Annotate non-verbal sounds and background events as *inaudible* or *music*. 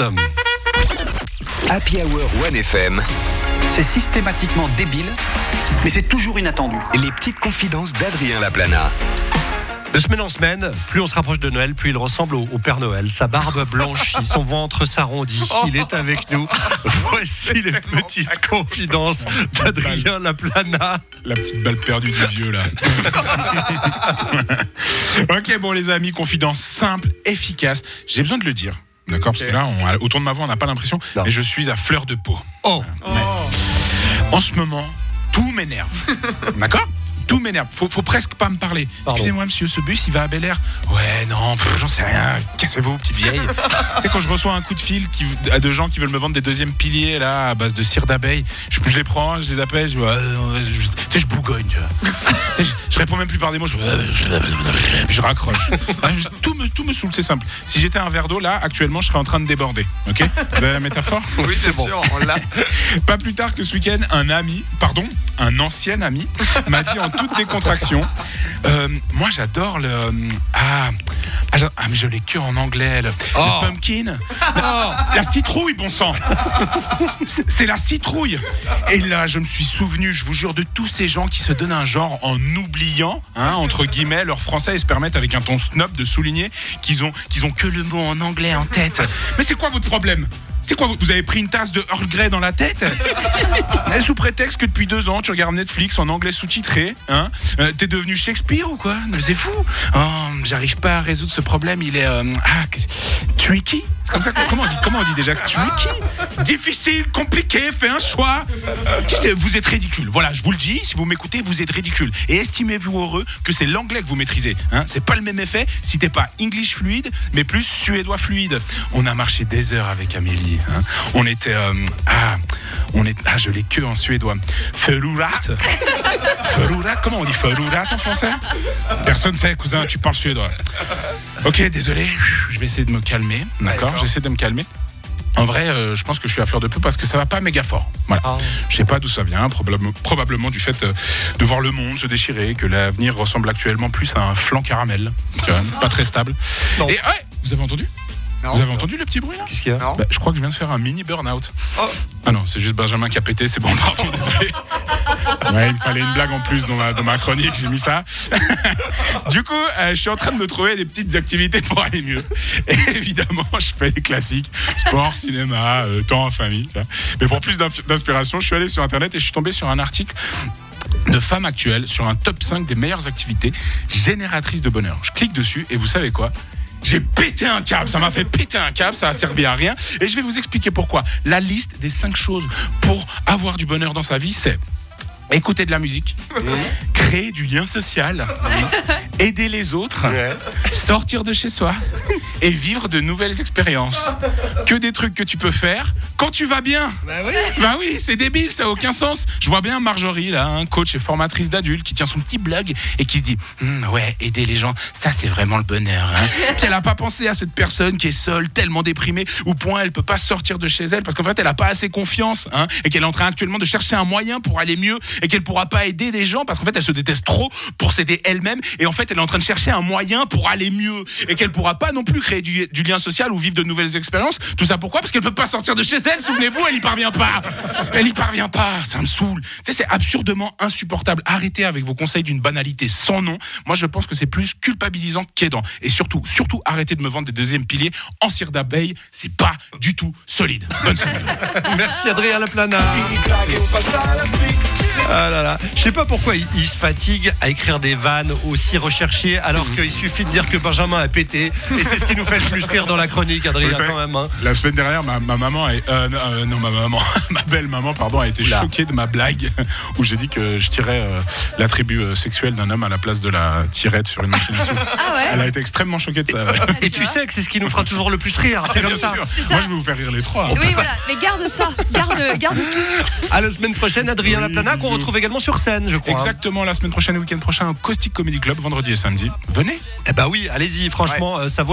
hommes. Happy Hour 1FM, C'est systématiquement débile, mais c'est toujours inattendu. les petites confidences d'Adrien Laplana. De semaine en semaine, plus on se rapproche de Noël, plus il ressemble au, au Père Noël. Sa barbe blanchit, son ventre s'arrondit. Il est avec nous. Voici les petites confidences d'Adrien Laplana. La petite balle perdue du vieux là. *laughs* *laughs* ok, bon les amis, confidence simple, efficace. J'ai besoin de le dire. D'accord Parce que là, on, autour de ma voix, on n'a pas l'impression. Non. Mais je suis à fleur de peau. Oh, En ce moment, tout m'énerve. *laughs* D'accord tout m'énerve. Faut, faut presque pas me parler. Excusez-moi, monsieur, ce bus, il va à Bel Air Ouais, non, j'en sais rien. Cassez-vous, petite vieille. *laughs* tu sais, quand je reçois un coup de fil qui, à de gens qui veulent me vendre des deuxièmes piliers, là, à base de cire d'abeille, je, je les prends, je les appelle, je, ouais, je- tu sais, je bougogne, tu vois. *laughs* Tu sais, je, je réponds même plus par des mots, je, *laughs* puis je raccroche. Je- tout, me, tout me saoule, c'est simple. Si j'étais un verre d'eau, là, actuellement, je serais en train de déborder. Ok? Vous avez la métaphore? Oui, c'est bon. pas plus tard que ce week-end, un ami, pardon, un ancien ami, m'a dit en toute décontraction euh, Moi, j'adore le. Ah, ah, j'a- ah, mais je l'ai que en anglais. Le, le Oh. pumpkin. La citrouille, bon sang C'est c'est la citrouille Et là, je me suis souvenu, je vous jure, de tous ces gens qui se donnent un genre en oubliant, hein, entre guillemets, leur français et se permettent avec un ton snob de souligner qu'ils ont, qu'ils ont que le mot en anglais en tête. Mais c'est quoi votre problème? C'est quoi Vous avez pris une tasse de Earl Grey dans la tête *laughs* Eh, Sous prétexte que depuis deux ans, tu regardes Netflix en anglais sous-titré. Hein Euh, T'es devenu Shakespeare ou quoi? Mais C'est fou Oh, J'arrive pas à résoudre ce problème. Il est... euh, ah, tricky? C'est comme ça qu'on- comment on dit Comment on dit déjà? Tricky? Difficile, compliqué, fais un choix Vous êtes ridicule. Voilà, je vous le dis. Si vous m'écoutez, vous êtes ridicule. Et estimez-vous heureux que c'est l'anglais que vous maîtrisez. Hein? C'est pas le même effet si t'es pas English fluide, mais plus suédois fluide. On a marché des heures avec Amélie. Hein. On était... euh, ah, on est... Ah, je l'ai que en suédois. Ferurat. *laughs* Ferurat, comment on dit Ferurat en français? Personne sait, cousin, tu parles suédois. Ok, désolé, je vais essayer de me calmer. D'accord, j'essaie de me calmer. En vrai, euh, je pense que je suis à fleur de peu parce que ça va pas méga fort. Voilà. Ah. Je sais pas d'où ça vient, probablement, probablement du fait euh, de voir le monde se déchirer, que l'avenir ressemble actuellement plus à un flan caramel. Pas très stable. Non. Et ouais, vous avez entendu? Vous avez entendu le petit bruit là Qu'est-ce qu'il y a Bah, Je crois que je viens de faire un mini burn-out. Ah non, c'est juste Benjamin qui a pété, c'est bon, pardon, désolé. Ouais, il me fallait une blague en plus dans ma, dans ma chronique, j'ai mis ça. *laughs* du coup, euh, je suis en train de me trouver des petites activités pour aller mieux. Et évidemment, je fais les classiques sport, cinéma, euh, temps en famille. Mais pour plus d'inspiration, je suis allé sur Internet et je suis tombé sur un article de femmes actuelles sur un top 5 des meilleures activités génératrices de bonheur. Je clique dessus et vous savez quoi? J'ai pété un câble, ça m'a fait péter un câble, ça a servi à rien. Et je vais vous expliquer pourquoi. La liste des 5 choses pour avoir du bonheur dans sa vie, c'est écouter de la musique, créer du lien social, aider les autres, sortir de chez soi et vivre de nouvelles expériences. Que des trucs que tu peux faire quand tu vas bien. Bah oui, c'est débile, ça a aucun sens. Je vois bien Marjorie, là, un coach et formatrice d'adultes, qui tient son petit blog et qui se dit Hum, Ouais, aider les gens, ça c'est vraiment le bonheur. hein. *laughs* Puis elle a pas pensé à cette personne qui est seule, tellement déprimée, au point elle peut pas sortir de chez elle parce qu'en fait elle a pas assez confiance hein, et qu'elle est en train actuellement de chercher un moyen pour aller mieux et qu'elle pourra pas aider des gens parce qu'en fait elle se déteste trop pour s'aider elle-même et en fait elle est en train de chercher un moyen pour aller mieux et qu'elle pourra pas non plus créer du, lien social ou vivre de nouvelles expériences. Tout ça pourquoi? Parce qu'elle peut pas sortir de chez elle. Souvenez-vous, elle y parvient pas. Elle y parvient pas. Ça me saoule. C'est absurdement insupportable. Arrêtez avec vos conseils d'une banalité sans nom. Moi, je pense que c'est plus culpabilisant qu'aidant. Et surtout, surtout, arrêtez de me vendre des deuxièmes piliers en cire d'abeille. C'est pas du tout solide. Bonne semaine. *laughs* Merci Adrien Laplana. Ah là là. Je sais pas pourquoi il, il se fatigue à écrire des vannes aussi recherchées alors qu'il suffit de dire que Benjamin a pété et c'est ce qui nous fait le plus rire dans la chronique Adrien quand même. hein. La semaine dernière, ma, ma maman, est, euh, non, euh, non, ma maman, *laughs* ma belle maman, pardon, a été Oula. choquée de ma blague *laughs* où j'ai dit que je tirais euh, l'attribut sexuel d'un homme à la place de la tirette sur une machine à sous. *laughs* Ah ouais Elle a été extrêmement choquée de ça. ouais. Et tu sais que c'est ce qui nous fera toujours le plus rire, c'est Bien comme ça. C'est. Moi, je vais vous faire rire les trois. Oui, voilà. Mais garde ça. Garde, garde tout. À la semaine prochaine, Adrien Oui, Laplana, qu'on retrouve également sur scène, je crois. Exactement, la semaine prochaine, le week-end prochain, au Caustic Comedy Club, vendredi et samedi. Venez Eh bah oui, allez-y, franchement, euh, ça vaut